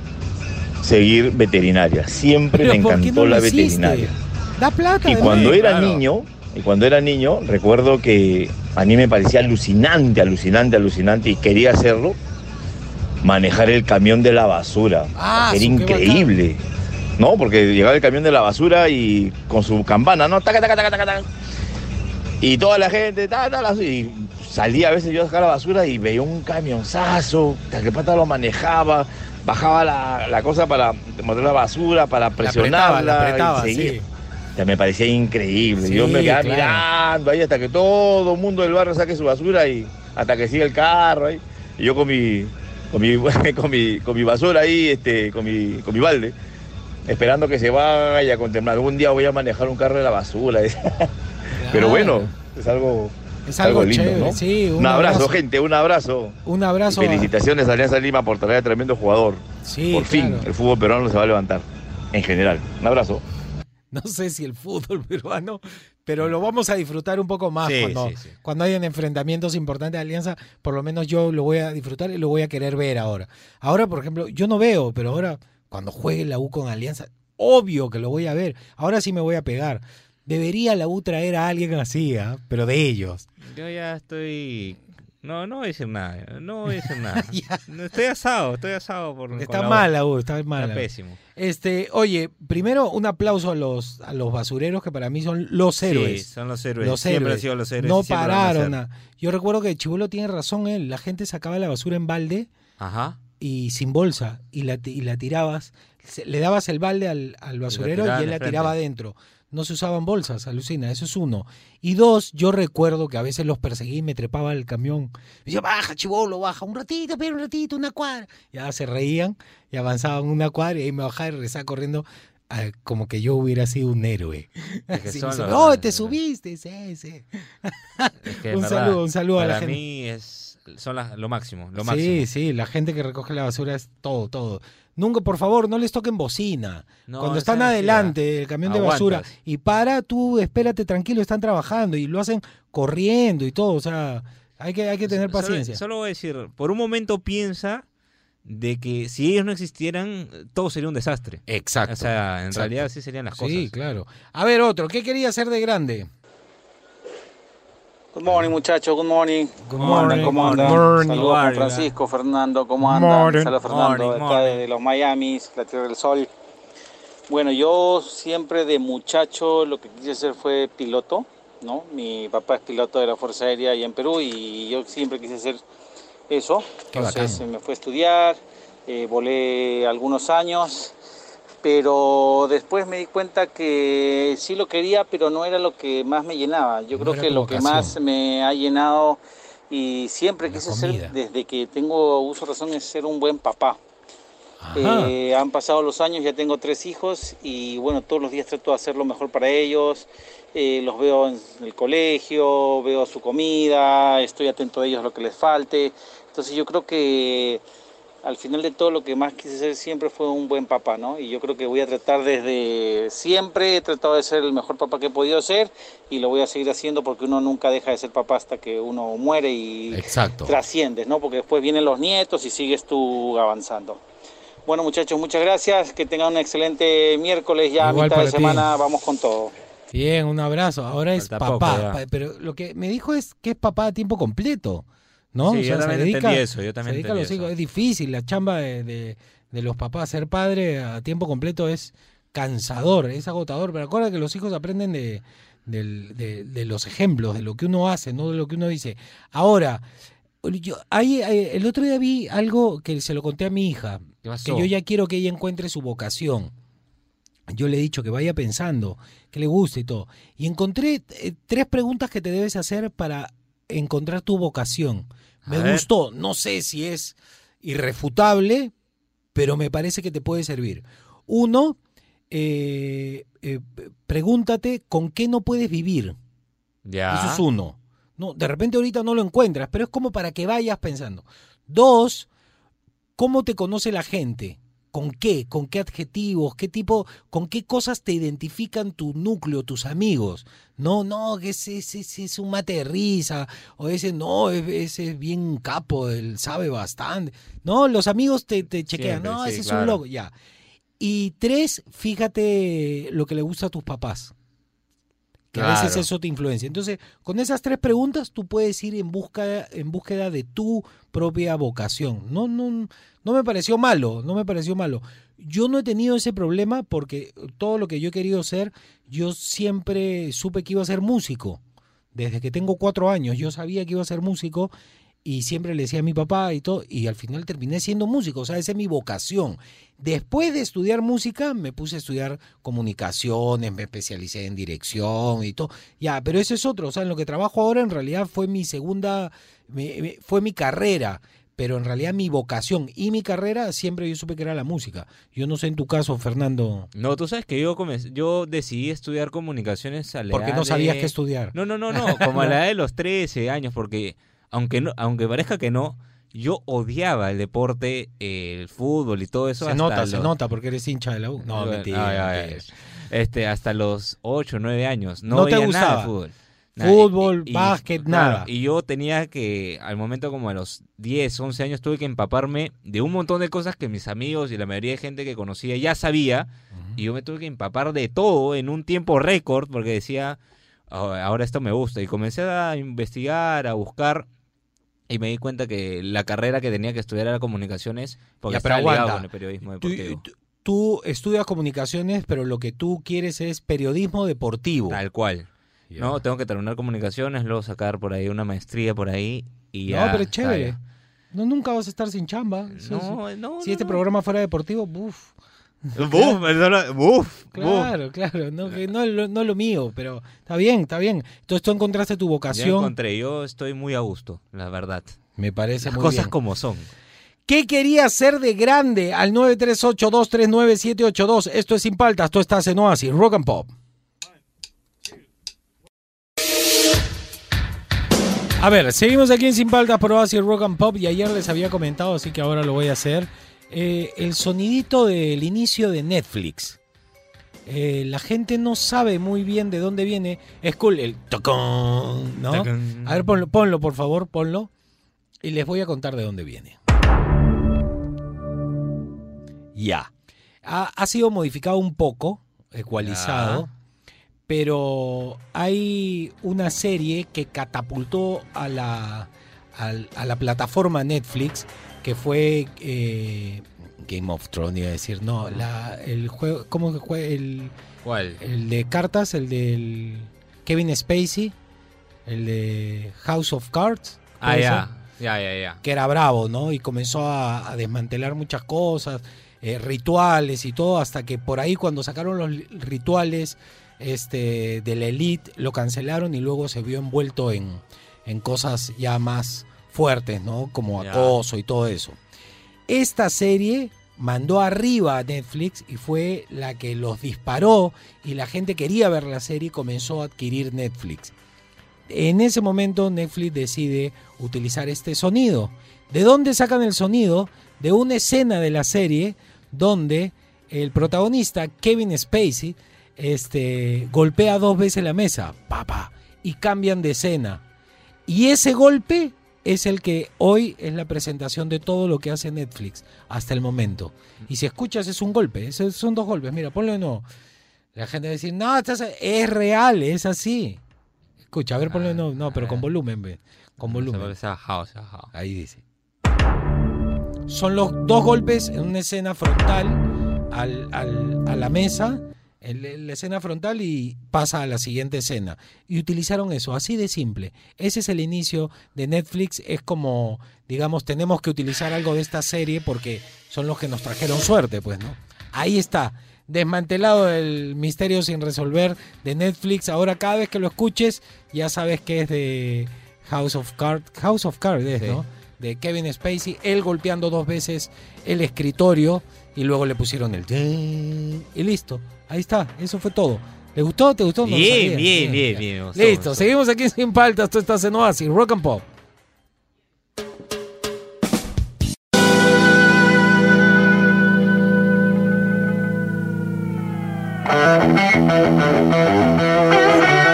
seguir veterinaria. Siempre me ¿por qué encantó no la hiciste? veterinaria. Da plata. Y cuando era claro. niño, y cuando era niño, recuerdo que a mí me parecía alucinante, alucinante, alucinante, y quería hacerlo, manejar el camión de la basura. Ah, Era increíble. ¿No? Porque llegaba el camión de la basura y con su campana, ¿no? Taca, taca, taca, taca, taca. Y toda la gente, ta, ta, la- y salía a veces yo a sacar la basura y veía un camionzazo, hasta que el pata lo manejaba, bajaba la, la cosa para montar la basura, para La presionarla. apretaba, la apretaba, y sí. Me parecía increíble. Sí, yo me quedaba claro. mirando ahí hasta que todo el mundo del barrio saque su basura y hasta que siga el carro ahí. Y yo con mi, con mi, con mi, con mi basura ahí, este, con mi, con mi balde, esperando que se vaya a contemplar. Algún día voy a manejar un carro de la basura. Pero bueno, es algo, Es algo, lindo, chévere, ¿no? sí. Un, abrazo, gente, un abrazo. Un abrazo. Felicitaciones a Alianza Lima por traer a tremendo jugador. Sí, por fin, claro. el fútbol peruano se va a levantar. En general. Un abrazo. No sé si el fútbol peruano, pero lo vamos a disfrutar un poco más Sí, cuando, sí, sí. cuando hayan enfrentamientos importantes de Alianza. Por lo menos yo lo voy a disfrutar y lo voy a querer ver ahora. Ahora, por ejemplo, yo no veo, pero ahora cuando juegue la U con Alianza, obvio que lo voy a ver. Ahora sí me voy a pegar. Debería la U traer a alguien así, ¿ah? pero de ellos. Yo ya estoy. No, no voy a decir nada. No voy a decir nada. Estoy asado, estoy asado por. Está la mal U. la U, está mal. Está pésimo. Este, oye, primero un aplauso a los, a los basureros que para mí son los héroes. Sí, son los héroes. Los Siempre héroes. han sido los héroes. No pararon. a- Yo recuerdo que Chibolo tiene razón él. La gente sacaba la basura en balde Ajá. Y sin bolsa y la, y la tirabas. Se- Le dabas el balde al, al basurero y, él la tiraba adentro. No se usaban bolsas, alucina. Eso es uno. Y dos, yo recuerdo que a veces los perseguí y me trepaba al camión. Y yo, baja, chivolo, baja. Un ratito, pero un ratito, una cuadra. Ya se reían y avanzaban una cuadra y ahí me bajaba y regresaba corriendo ah, como que yo hubiera sido un héroe. Es que me dice, no, te subiste, sí, sí. Es que, Un saludo, un saludo a la para gente. mí es, son las- lo máximo, lo sí, máximo. sí, la gente que recoge la basura es todo, todo. Nunca, por favor, no les toquen bocina. No, Cuando están adelante del camión de basura y para, tú espérate tranquilo, están trabajando y lo hacen corriendo y todo. O sea, hay que, hay que tener Solo- paciencia. Solo, voy a decir, por un momento piensa de que si ellos no existieran, todo sería un desastre. Exacto. O sea, en exacto. realidad así serían las cosas. Sí, claro. A ver, otro, ¿qué quería hacer de grande? Good morning, muchachos. Good morning. Good ¿Cómo andan? morning, ¿Cómo andan? Saludos Morning. Francisco, Fernando. ¿Cómo andan? Saludos Fernando, Morning, acá morning. de los Miamis, la Tierra del Sol. Bueno, yo siempre de muchacho lo que quise hacer fue piloto, ¿no? Mi papá es piloto de la Fuerza Aérea allá en Perú y yo siempre quise hacer eso. Entonces eh, me fue a estudiar, eh, volé algunos años, pero después me di cuenta que sí lo quería, pero no era lo que más me llenaba. Yo No creo que lo que más me ha llenado y siempre La quise comida. ser, desde que tengo uso razón, es ser un buen papá. Eh, han pasado los años, ya tengo tres hijos y bueno, todos los días trato de hacer lo mejor para ellos. Eh, los veo en el colegio, veo su comida, estoy atento a ellos lo que les falte. Entonces yo creo que al final de todo lo que más quise ser siempre fue un buen papá, ¿no? Y yo creo que voy a tratar desde siempre, he tratado de ser el mejor papá que he podido ser y lo voy a seguir haciendo porque uno nunca deja de ser papá hasta que uno muere y Exacto. trasciendes, ¿no? Porque después vienen los nietos y sigues tú avanzando. Bueno muchachos, muchas gracias, que tengan un excelente miércoles, ya a Igual mitad de ti. semana vamos con todo. Bien, un abrazo. Ahora es Falta papá. pero lo que me dijo es que es papá a tiempo completo. ¿No? Sí, O sea, yo se también dedica- entendí eso, yo también se dedica a los hijos. Es difícil, la chamba de, de- de los papás. Ser padre a tiempo completo es cansador, es agotador. Pero acuerda que los hijos aprenden de, de- de los ejemplos, de lo que uno hace, no de lo que uno dice. Ahora, yo, eh, el otro día vi algo que se lo conté a mi hija, ¿Qué que yo ya quiero que ella encuentre su vocación. Yo le he dicho que vaya pensando, que le guste y todo. Y encontré eh, tres preguntas que te debes hacer para encontrar tu vocación. Me A ver. gustó, no sé si es irrefutable, pero me parece que te puede servir. Uno, eh, eh, pregúntate con qué no puedes vivir. Ya. Eso es uno. No, de repente ahorita no lo encuentras, pero es como para que vayas pensando. Dos, ¿cómo te conoce la gente? ¿Con qué? ¿Con qué adjetivos? ¿Qué tipo? ¿Con qué cosas te identifican tu núcleo, tus amigos? No, no, que ese, ese- ese es un mate de risa. O ese no, e- ese es bien capo, él sabe bastante. No, los amigos te, te chequean. Siempre, no, sí, ese es un loco. Ya. Y tres, fíjate lo que le gusta a tus papás. Que a veces eso te influencia. Entonces, con esas tres preguntas tú puedes ir en busca en búsqueda de tu propia vocación. No, no, no me pareció malo, no me pareció malo. Yo no he tenido ese problema porque todo lo que yo he querido ser, yo siempre supe que iba a ser músico. Desde que tengo cuatro años, yo sabía que iba a ser músico y siempre le decía a mi papá y todo, y al final terminé siendo músico, o sea, esa es mi vocación. Después de estudiar música, me puse a estudiar comunicaciones, me especialicé en dirección y todo. Ya, pero eso es otro, o sea, en lo que trabajo ahora en realidad fue mi segunda, fue mi carrera, pero en realidad mi vocación y mi carrera siempre yo supe que era la música. Yo no sé en tu caso, Fernando, No, tú sabes que yo comencé- yo decidí estudiar comunicaciones a la porque edad no sabías de- qué estudiar. No, no, no, no, como a la edad de los 13 años, porque aunque no, aunque parezca que no, yo odiaba el deporte, el fútbol y todo eso. se hasta nota, se nota porque eres hincha de la U. No, mentira. ay, ay, mentira. Este, hasta los 8, 9 años. No, No te veía gustaba. nada de fútbol. Nada, Fútbol, básquet, nada. Y yo tenía que, al momento como a los 10, 11 años, tuve que empaparme de un montón de cosas que mis amigos y la mayoría de gente que conocía ya sabía. Y yo me tuve que empapar de todo en un tiempo récord porque decía, "Oh, ahora esto me gusta. Y comencé a investigar, a buscar. Y me di cuenta que la carrera que tenía que estudiar era comunicaciones porque Ya, pero estaba ligado con el periodismo Tú, deportivo. tú- tú estudias comunicaciones, pero lo que tú quieres es periodismo deportivo. Tal cual. No, tengo que terminar comunicaciones, luego sacar por ahí una maestría por ahí y No, pero es chévere. No, nunca vas a estar sin chamba. No, sí. no, si no, este no. programa fuera deportivo, buf. Buf, perdona, buf, buf. Claro, claro. No, que no, lo- no es lo mío, pero está bien, está bien. Entonces tú encontraste tu vocación. encontré, yo estoy muy a gusto, la verdad. Me parece Las muy cosas bien. como son. ¿Qué querías ser de grande? Al 938-239-782. Esto es Sin Paltas, tú estás en Oasis, Rock and Pop. A ver, seguimos aquí en Sin Paltas por Oasis Rock and Pop y ayer les había comentado, así que ahora lo voy a hacer. Eh, el sonidito del inicio de Netflix. Eh, la gente no sabe muy bien de dónde viene. Es cool el tocón, ¿no? A ver, ponlo, ponlo, por favor, ponlo. Y les voy a contar de dónde viene. Ya. Ha, ha sido modificado un poco, ecualizado, pero hay una serie que catapultó a la, a la plataforma Netflix, que fue eh, Game of Thrones, iba a decir, no, la, el juego, ¿cómo que fue? El, ¿Cuál? el de cartas, el del Kevin Spacey, el de House of Cards. Ah, ¿puede ya. Ya, ya, ya. que era bravo, ¿no? Y comenzó a, a desmantelar muchas cosas, eh, rituales y todo, hasta que por ahí cuando sacaron los rituales este, de la elite, lo cancelaron y luego se vio envuelto en, en cosas ya más fuertes, ¿no? Como acoso y todo eso. Esta serie mandó arriba a Netflix y fue la que los disparó y la gente quería ver la serie y comenzó a adquirir Netflix. En ese momento Netflix decide utilizar este sonido. ¿De dónde sacan el sonido? De una escena de la serie donde el protagonista, Kevin Spacey, este, golpea dos veces la mesa, papá, y cambian de escena. Y ese golpe es el que hoy es la presentación de todo lo que hace Netflix hasta el momento. Y si escuchas es un golpe, es- son dos golpes. Mira, ponlo de nuevo. La gente va a decir, no, estás- es real, es así. Escucha, a ver, ponlo de nuevo. No, pero con volumen, ve. Con volumen. Ahí dice. Son los dos golpes en una escena frontal al- al- a la mesa, la- en la escena frontal y pasa a la siguiente escena. Y utilizaron eso, así de simple. Ese es el inicio de Netflix. Es como, digamos, tenemos que utilizar algo de esta serie porque son los que nos trajeron suerte, pues, ¿no? Ahí está. Desmantelado el misterio sin resolver de Netflix. Ahora cada vez que lo escuches ya sabes que es de House of Cards. House of Cards Sí. ¿no? De Kevin Spacey. Él golpeando dos veces el escritorio y luego le pusieron el... Y listo. Ahí está. Eso fue todo. ¿Le gustó? ¿Te gustó? No Bien, sabía. bien, bien, bien, gustó, Listo. gustó. Seguimos aquí Sin Paltas. Tú estás en Oasis. Rock and Pop.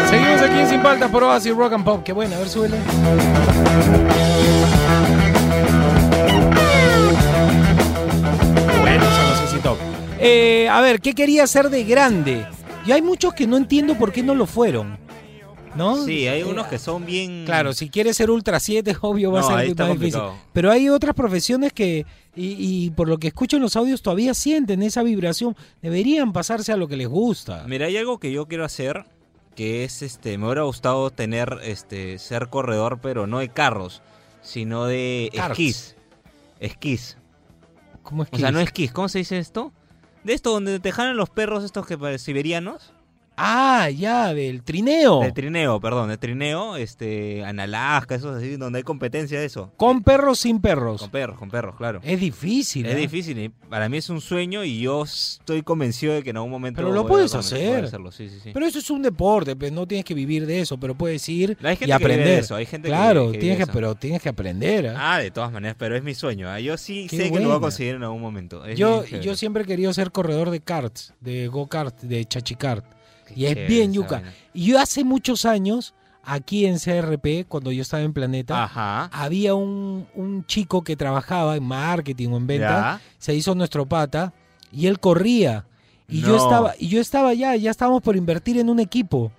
Seguimos aquí en Sin Paltas por Oasis Rock and Pop. Qué buena, a ver, súbele. Bueno, son los Top. Eh, a ver, ¿qué quería hacer de grande? Y hay muchos que no entiendo por qué no lo fueron. ¿No? Sí, hay unos que son bien. Claro, si quieres ser Ultra 7, obvio va No, a ser más está difícil. complicado. Pero hay otras profesiones que, y, y por lo que escucho en los audios, todavía sienten esa vibración. Deberían pasarse a lo que les gusta. Mira, hay algo que yo quiero hacer, que es este, me hubiera gustado tener, este, ser corredor, pero no de carros, sino de esquís. Esquís. ¿Cómo es O sea, no esquís, ¿cómo se dice esto? De esto donde te jalan los perros estos que parecen siberianos. Ah, ya, del trineo. De trineo, perdón, de trineo, este, en Alaska, esos así, donde hay competencia de eso. Con perros, sin perros. Con perros, con perros, claro. Es difícil. Es ¿eh? difícil, y para mí es un sueño y yo estoy convencido de que en algún momento Pero lo puedes hacer. hacerlo, sí, sí, sí. Pero eso es un deporte, pues, no tienes que vivir de eso, pero puedes ir Hay gente y que vive de aprender. eso, hay gente que- claro, que tienes que, eso. pero tienes que aprender. ¿eh? Ah, de todas maneras, pero es mi sueño. ¿ah? Yo sí Qué sé que lo voy a buena. conseguir en algún momento. Es Yo, yo siempre he querido ser corredor de karts, de go-kart, de chachicart. Y es bien yuca. vaina. Y yo hace muchos años, aquí en CRP, cuando yo estaba en Planeta, Ajá. había un, un chico que trabajaba en marketing o en venta, Ya. se hizo nuestro pata, y él corría. Y yo estaba, y yo estaba ya, ya estábamos por invertir en un equipo.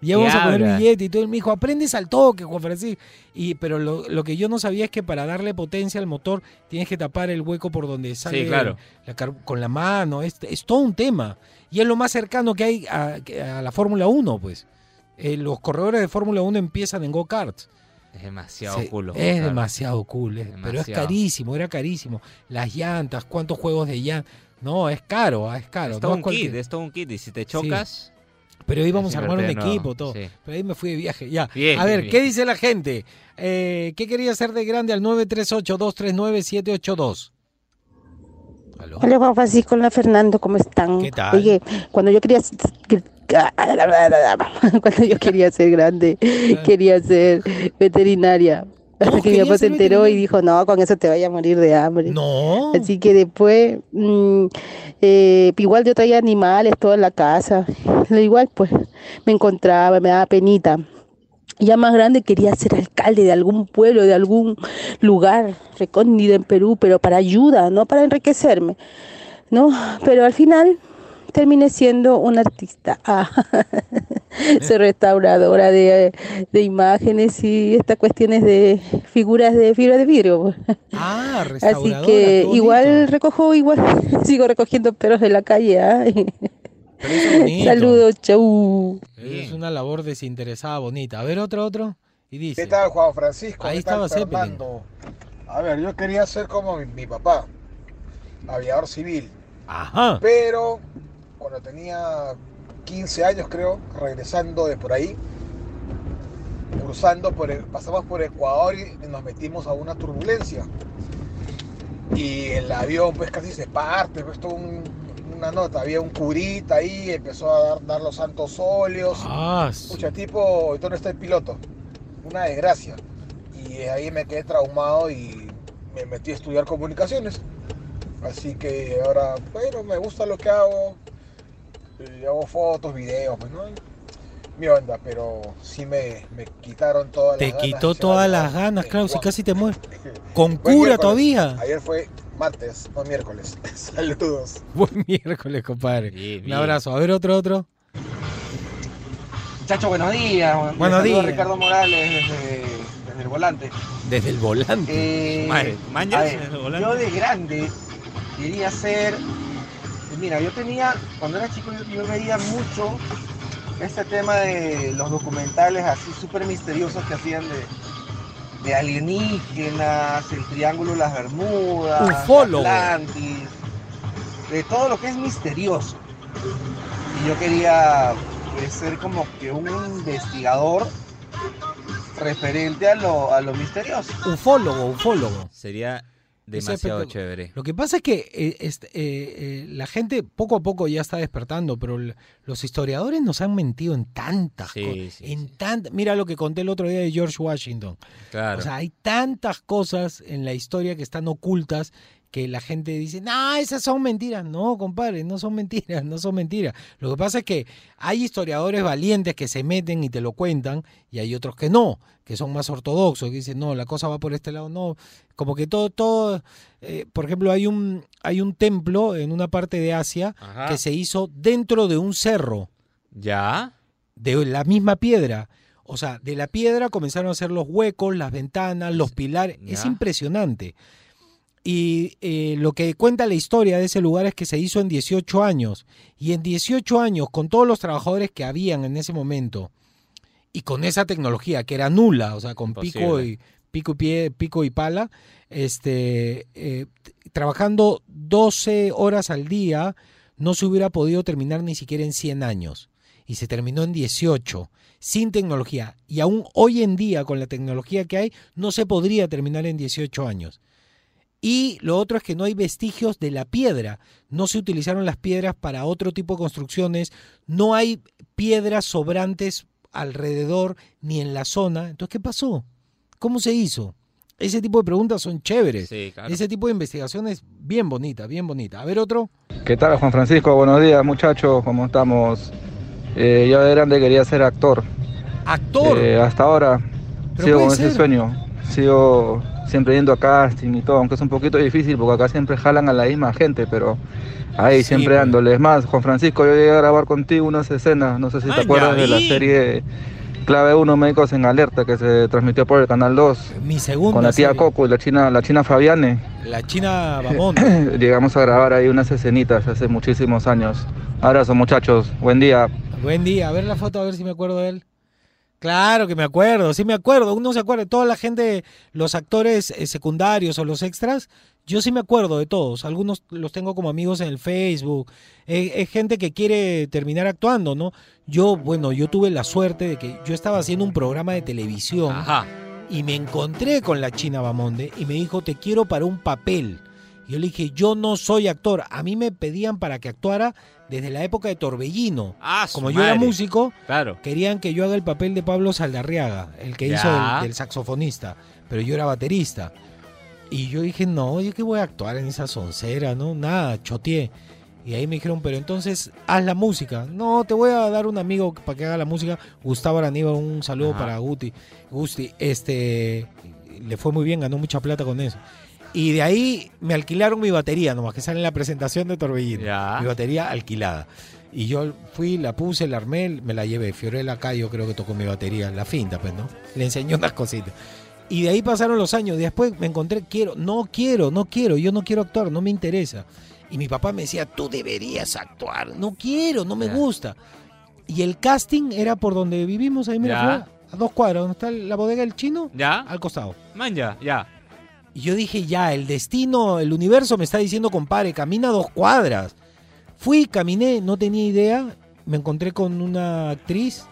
Ya vamos a poner billete y todo. Él me dijo, aprendes al toque, Juan Francisco. Y, pero lo, lo que yo no sabía es que para darle potencia al motor tienes que tapar el hueco por donde sale claro. la car- con la mano. Es, es todo un tema. Y es lo más cercano que hay a, la Fórmula 1, pues. Eh, los corredores de Fórmula 1 empiezan en go-karts. Es demasiado Sí, culo. Es claro. demasiado cool, es- pero es carísimo, era carísimo. Las llantas, cuántos juegos de llantas. No, es caro, ah, es caro. Es todo es un cualquier- kit, es todo un kit. Y si te chocas, Pero íbamos es a armar un equipo, todo. sí. Pero ahí me fui de viaje, ya. Bien, a ver, bien, ¿qué dice la gente? Eh, ¿Qué quería hacer de grande al 938-239-782? Hola Juan Francisco, hola Fernando, ¿cómo están? ¿Qué tal? Oye, cuando yo quería cuando yo quería ser grande, quería ser veterinaria. Hasta que mi papá se enteró y dijo, no, con eso te vaya a morir de hambre. No. Así que después, mm, eh, igual yo traía animales, todo en la casa. Lo igual, pues, me encontraba, me daba penita. Ya más grande quería ser alcalde de algún pueblo, de algún lugar recóndito en Perú, pero para ayuda, no para enriquecerme. ¿no? Pero al final terminé siendo una artista. Ah, soy restauradora de, de imágenes y estas cuestiones de figuras de fibra de vidrio. Ah, Así restauradora. que qué bonito. igual recojo, igual sigo recogiendo perros de la calle. ¿ah? Saludos, chau. Es una labor desinteresada, bonita. A ver, otro, otro. Y dice. ¿Qué tal, Juan Francisco? Ahí ¿Qué tal, estaba Zeppelin. Fernando? A ver, yo quería ser como mi, mi papá, aviador civil. Ajá. Pero cuando tenía 15 años, creo, regresando de por ahí, cruzando por el, pasamos por Ecuador y nos metimos a una turbulencia. Y el avión pues casi se parte, pues todo un- una nota, había un curita ahí, empezó a dar, dar los santos óleos. Ah, Mucha tipo, ¿y dónde está el piloto? Una desgracia. Y ahí me quedé traumado y me metí a estudiar comunicaciones. Así que ahora, bueno, me gusta lo que hago. hago fotos, videos, pues no. Mi onda, pero sí me, me quitaron todas Te las ganas de quitó todas las ganas, claro, si casi te mueres. Con cura todavía. Ayer fue martes, no miércoles. Saludos. Buen miércoles, compadre. Un bien. abrazo. A ver, otro, otro. Muchachos, buenos días. Buenos días. Ricardo Morales desde, desde el volante. Desde el volante. Eh, Madre, a ¿manjas ver, desde el volante? yo de grande quería ser. Mira, yo tenía, cuando era chico, yo, yo veía mucho este tema de los documentales así súper misteriosos que hacían de, de alienígenas, el Triángulo de las Bermudas, Ufólogo. Atlantis, de todo lo que es misterioso. Y yo quería pues, ser como que un investigador referente a lo, a lo misterioso. Ufólogo, ufólogo. Sería demasiado chévere. Lo que pasa es que eh, este, eh, eh, la gente poco a poco ya está despertando, pero los historiadores nos han mentido en tantas Sí, cosas. sí, en tant- Mira lo que conté el otro día de George Washington. Claro. O sea, hay tantas cosas en la historia que están ocultas que la gente dice, no, esas son mentiras. No, compadre, no son mentiras, no son mentiras. Lo que pasa es que hay historiadores valientes que se meten y te lo cuentan y hay otros que no, que son más ortodoxos, que dicen, no, la cosa va por este lado, no. Como que todo, todo, eh, por ejemplo, hay un, hay un templo en una parte de Asia Ajá. que se hizo dentro de un cerro ¿Ya? de la misma piedra. O sea, de la piedra comenzaron a hacer los huecos, las ventanas, los pilares. Es impresionante. Y eh, lo que cuenta la historia de ese lugar es que se hizo en 18 años. Y en 18 años, con todos los trabajadores que habían en ese momento, y con esa tecnología que era nula, o sea, con pico y, pico y pie, pico y pala, este, eh, trabajando 12 horas al día, no se hubiera podido terminar ni siquiera en 100 años. Y se terminó en 18, sin tecnología. Y aún hoy en día, con la tecnología que hay, no se podría terminar en 18 años. Y lo otro es que no hay vestigios de la piedra. No se utilizaron las piedras para otro tipo de construcciones. No hay piedras sobrantes alrededor ni en la zona. Entonces, ¿qué pasó? ¿Cómo se hizo? Ese tipo de preguntas son chéveres. Sí, claro. Ese tipo de investigaciones bien bonita, bien bonita. A ver otro. ¿Qué tal, Juan Francisco? Buenos días, muchachos. ¿Cómo estamos? Eh, yo de grande quería ser actor. ¿Actor? Eh, hasta ahora Pero sigo con ese sueño. Sigo siempre yendo a casting y todo, aunque es un poquito difícil porque acá siempre jalan a la misma gente, pero ahí Sí, siempre pues. dándole. Es más, Juan Francisco, yo llegué a grabar contigo unas escenas, no sé si te acuerdas de la serie Clave 1 Médicos en Alerta que se transmitió por el Canal 2 Mi segunda con la tía serie. Coco y la china, la china Fabiane. La China Bamón. Llegamos a grabar ahí unas escenitas hace muchísimos años. Abrazo muchachos, buen día. Buen día. A ver la foto, a ver si me acuerdo de él. Claro que me acuerdo, sí me acuerdo. Uno se acuerda. Toda la gente, los actores eh, secundarios o los extras, yo sí me acuerdo de todos. Algunos los tengo como amigos en el Facebook. Eh, Es gente que quiere terminar actuando, ¿no? Yo, bueno, yo tuve la suerte de que yo estaba haciendo un programa de televisión y me encontré con la China Bamonde y me dijo, te quiero para un papel. Yo le dije, yo no soy actor. A mí me pedían para que actuara desde la época de Torbellino. Ah, su Como yo era músico, Claro. querían que yo haga el papel de Pablo Saldarriaga, el que Ya. hizo del, del saxofonista, pero yo era baterista. Y yo dije, no, yo que voy a actuar en esa soncera, ¿no? Nada, choteé. Y ahí me dijeron, pero entonces haz la música. No, te voy a dar un amigo para que haga la música. Gustavo Araníbal, un saludo Ajá. para Guti. Gusti, este, le fue muy bien, ganó mucha plata con eso. Y de ahí me alquilaron mi batería, nomás que sale en la presentación de Torbellino. Mi batería alquilada. Y yo fui, la puse, la armé, me la llevé. Fiorella Cayo creo que tocó mi batería, la finta, pues, ¿no? Le enseñó unas cositas. Y de ahí pasaron los años. Después me encontré, quiero, no quiero, no quiero, yo no quiero actuar, no me interesa. Y mi papá me decía, tú deberías actuar. No quiero, no me Ya. gusta. Y el casting era por donde vivimos, ahí me Ya. a dos cuadras, donde está la bodega del chino, ¿Ya? al costado. Man, ya, ya. Y yo dije, ya, el destino, el universo me está diciendo, compadre, camina dos cuadras. Fui, caminé, no tenía idea. Me encontré con una actriz,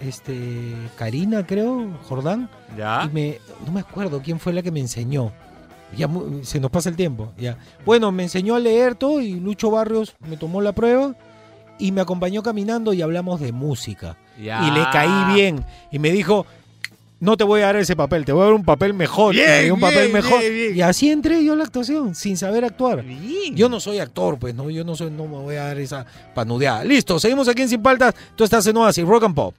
este, Karina, creo, Jordán. Ya. Y me, no me acuerdo quién fue la que me enseñó. Ya se nos pasa el tiempo. Ya. Bueno, me enseñó a leer todo y Lucho Barrios me tomó la prueba y me acompañó caminando y hablamos de música. Ya. Y le caí bien. Y me dijo, no te voy a dar ese papel, te voy a dar un papel mejor. Bien, un papel mejor. bien. Y así entré yo a la actuación, sin saber actuar. Yo no soy actor, pues, no, yo no soy, no me voy a dar esa panudeada. Listo, seguimos aquí en Sin Paltas. Tú estás en Oasis, Rock and Pop.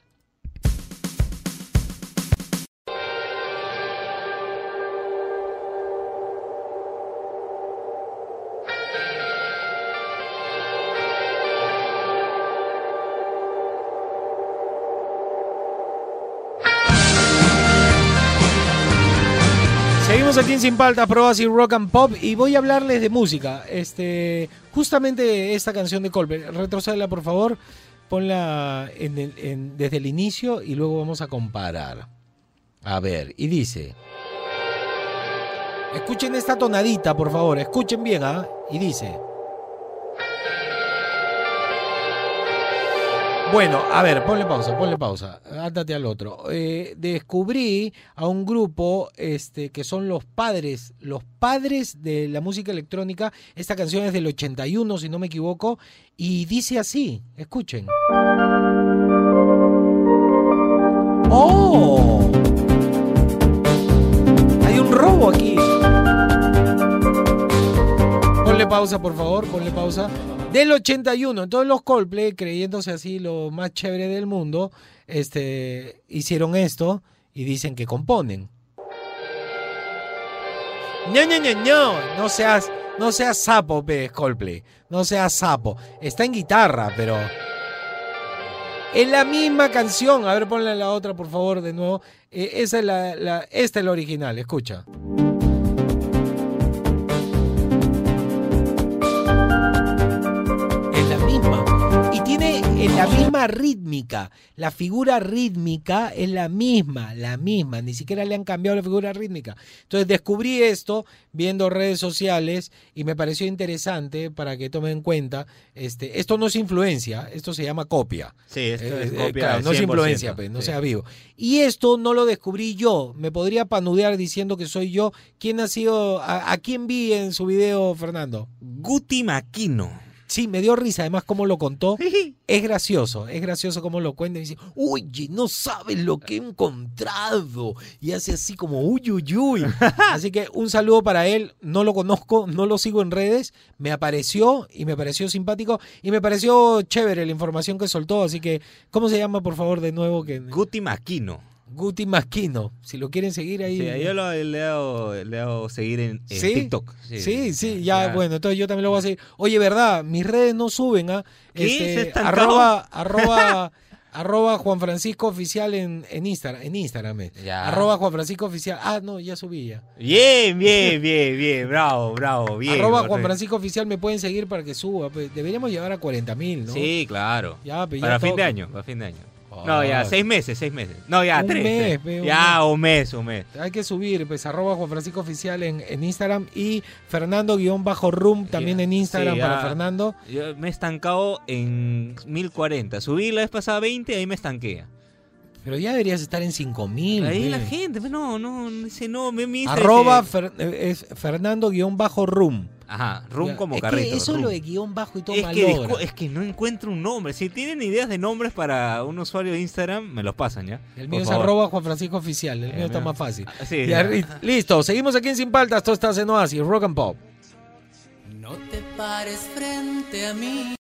Sin Paltas, Probas y Rock and Pop y voy a hablarles de música. Este, justamente esta canción de Colbert, retrocédela por favor, ponla desde el inicio y luego vamos a comparar. A ver, y dice, escuchen esta tonadita por favor, escuchen bien, ¿ah? Y dice, Bueno, a ver, ponle pausa, ponle pausa. Ándate al otro. Eh, descubrí a un grupo este, que son los padres, los padres de la música electrónica. Esta canción es del 81, si no me equivoco, y dice así, escuchen. ¡Oh! Hay un robo aquí. Pausa, por favor, ponle pausa. Del 81, entonces los Coldplay, creyéndose así lo más chévere del mundo, este, hicieron esto y dicen que componen. No, no, no, no, no seas, no seas sapo, pe, Coldplay, no seas sapo. Está en guitarra, pero es la misma canción. A ver, ponle la otra, por favor, de nuevo. Eh, esa es la- esta es la original, escucha. Rítmica. La figura rítmica es la misma, la misma. Ni siquiera le han cambiado la figura rítmica. Entonces descubrí esto viendo redes sociales y me pareció interesante para que tomen en cuenta. Este, esto no es influencia, esto se llama copia. Sí, esto Eh, es eh, copia claro, no es 100%, influencia, pues, no sí. sea vivo. Y esto no lo descubrí yo. Me podría panudear diciendo que soy yo. ¿Quién ha sido? ¿A, a quién vi en su video, Fernando? Guti Maquino. Sí, me dio risa, además cómo lo contó. Es gracioso, es gracioso cómo lo cuenta y dice, oye, no sabes lo que he encontrado. Y hace así como, uy, uy, uy. Así que un saludo para él, no lo conozco, no lo sigo en redes, me apareció y me pareció simpático y me pareció chévere la información que soltó. Así que, ¿cómo se llama, por favor, de nuevo? Que... Guti Maquino. Guti Masquino, si lo quieren seguir ahí. Sí, yo lo, le, he dado, le he dado seguir en, en ¿Sí? TikTok. Sí, sí, ya, bueno, entonces yo también lo voy a seguir. Oye, ¿verdad? Mis redes no suben, ¿ah? ¿Qué? Este, arroba, arroba, arroba Juan Francisco Oficial en, en Instagram, en Instagram. eh. Ya. Arroba Juan Francisco Oficial. Ah, no, ya subí ya. Bien, bien, bien, bien. Bravo, bravo, bien. arroba Juan. Francisco Oficial me pueden seguir para que suba. pues, deberíamos llegar a 40 mil, ¿no? Sí, claro. Ya, pues, ya para fin todo- de año, para fin de año. No, ya, Ah. seis meses, seis meses. No, ya, Un tres. mes, tres. ya, un mes, un mes. Hay que subir, pues arroba Juan Francisco Oficial en, en Instagram y Fernando-Room también en Instagram Sí, para ya. Fernando. Yo me he estancado en 1040. Subí la vez pasada 20 y ahí me estanqué. Pero ya deberías estar en 5000. Ahí la gente, pues, no, no, dice no, me dice- Arroba Fer- eh, es Fernando-Room. Ajá, rum Ya, como es que carrito. eso rum. lo de guion bajo y todo es mal que, es que no encuentro un nombre. Si tienen ideas de nombres para un usuario de Instagram, me los pasan ya. El Por mío es favor. arroba Juan Francisco Oficial. El El mío está mío. más fácil. Ah, sí. Ya, listo, seguimos aquí en Sin Paltas. Tú estás en Oasis, Rock and Pop. No te pares frente a mí.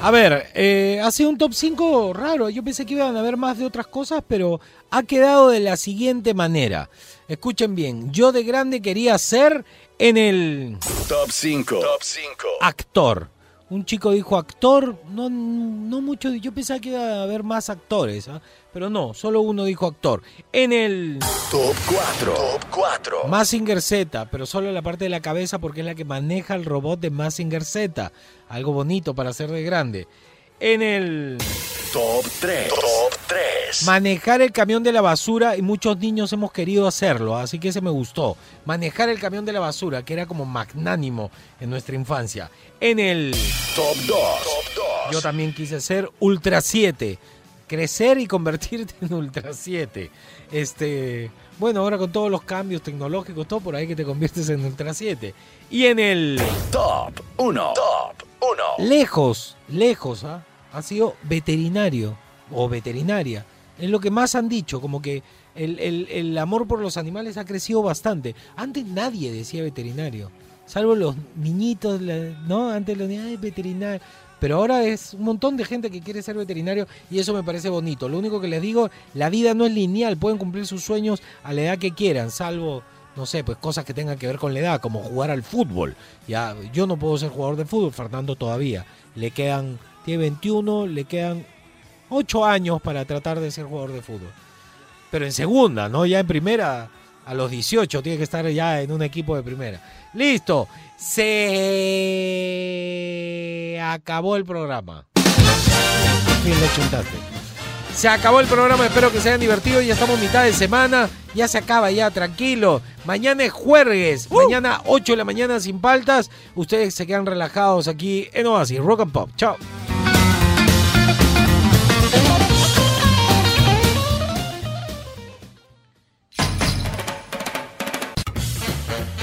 A ver, eh, ha sido un top 5 raro. Yo pensé que iban a haber más de otras cosas, pero ha quedado de la siguiente manera. Escuchen bien, yo de grande quería ser en el Top 5. Top 5. actor. Un chico dijo actor, no, no mucho, yo pensaba que iba a haber más actores, ¿ah? Pero no, solo uno dijo actor. En el Top 4. Top 4. Mazinger Z, pero solo la parte de la cabeza porque es la que maneja el robot de Mazinger Z. Algo bonito para ser de grande. En el Top 3. Top 3. manejar el camión de la basura y muchos niños hemos querido hacerlo, así que ese me gustó. Manejar el camión de la basura, que era como magnánimo en nuestra infancia. En el Top 2. Top 2. yo también quise ser Ultra 7. Crecer y convertirte en Ultra 7. Este, bueno, ahora con todos los cambios tecnológicos, todo por ahí que te conviertes en Ultra 7. Y en el Top 1. Top 1. lejos, lejos, ¿ah? ha sido veterinario o veterinaria. Es lo que más han dicho, como que el, el- el amor por los animales ha crecido bastante. Antes nadie decía veterinario, salvo los niñitos, ¿no? Antes los niños, "Ay, veterinario. Pero ahora es un montón de gente que quiere ser veterinario y eso me parece bonito. Lo único que les digo, la vida no es lineal, pueden cumplir sus sueños a la edad que quieran, salvo, no sé, pues cosas que tengan que ver con la edad, como jugar al fútbol. Ya, yo no puedo ser jugador de fútbol, Fernando todavía. Le quedan, tiene 21, le quedan 8 años para tratar de ser jugador de fútbol. Pero en segunda, ¿no? Ya en primera, a los 18, tiene que estar ya en un equipo de primera. Listo, se acabó el programa. Por fin le chuntaste. Se acabó el programa, espero que se hayan divertido. Ya estamos mitad de semana. Ya se acaba, ya, tranquilo. Mañana es jueves. Mañana 8 de la mañana sin paltas. Ustedes se quedan relajados aquí en Oasis Rock and Pop. Chao.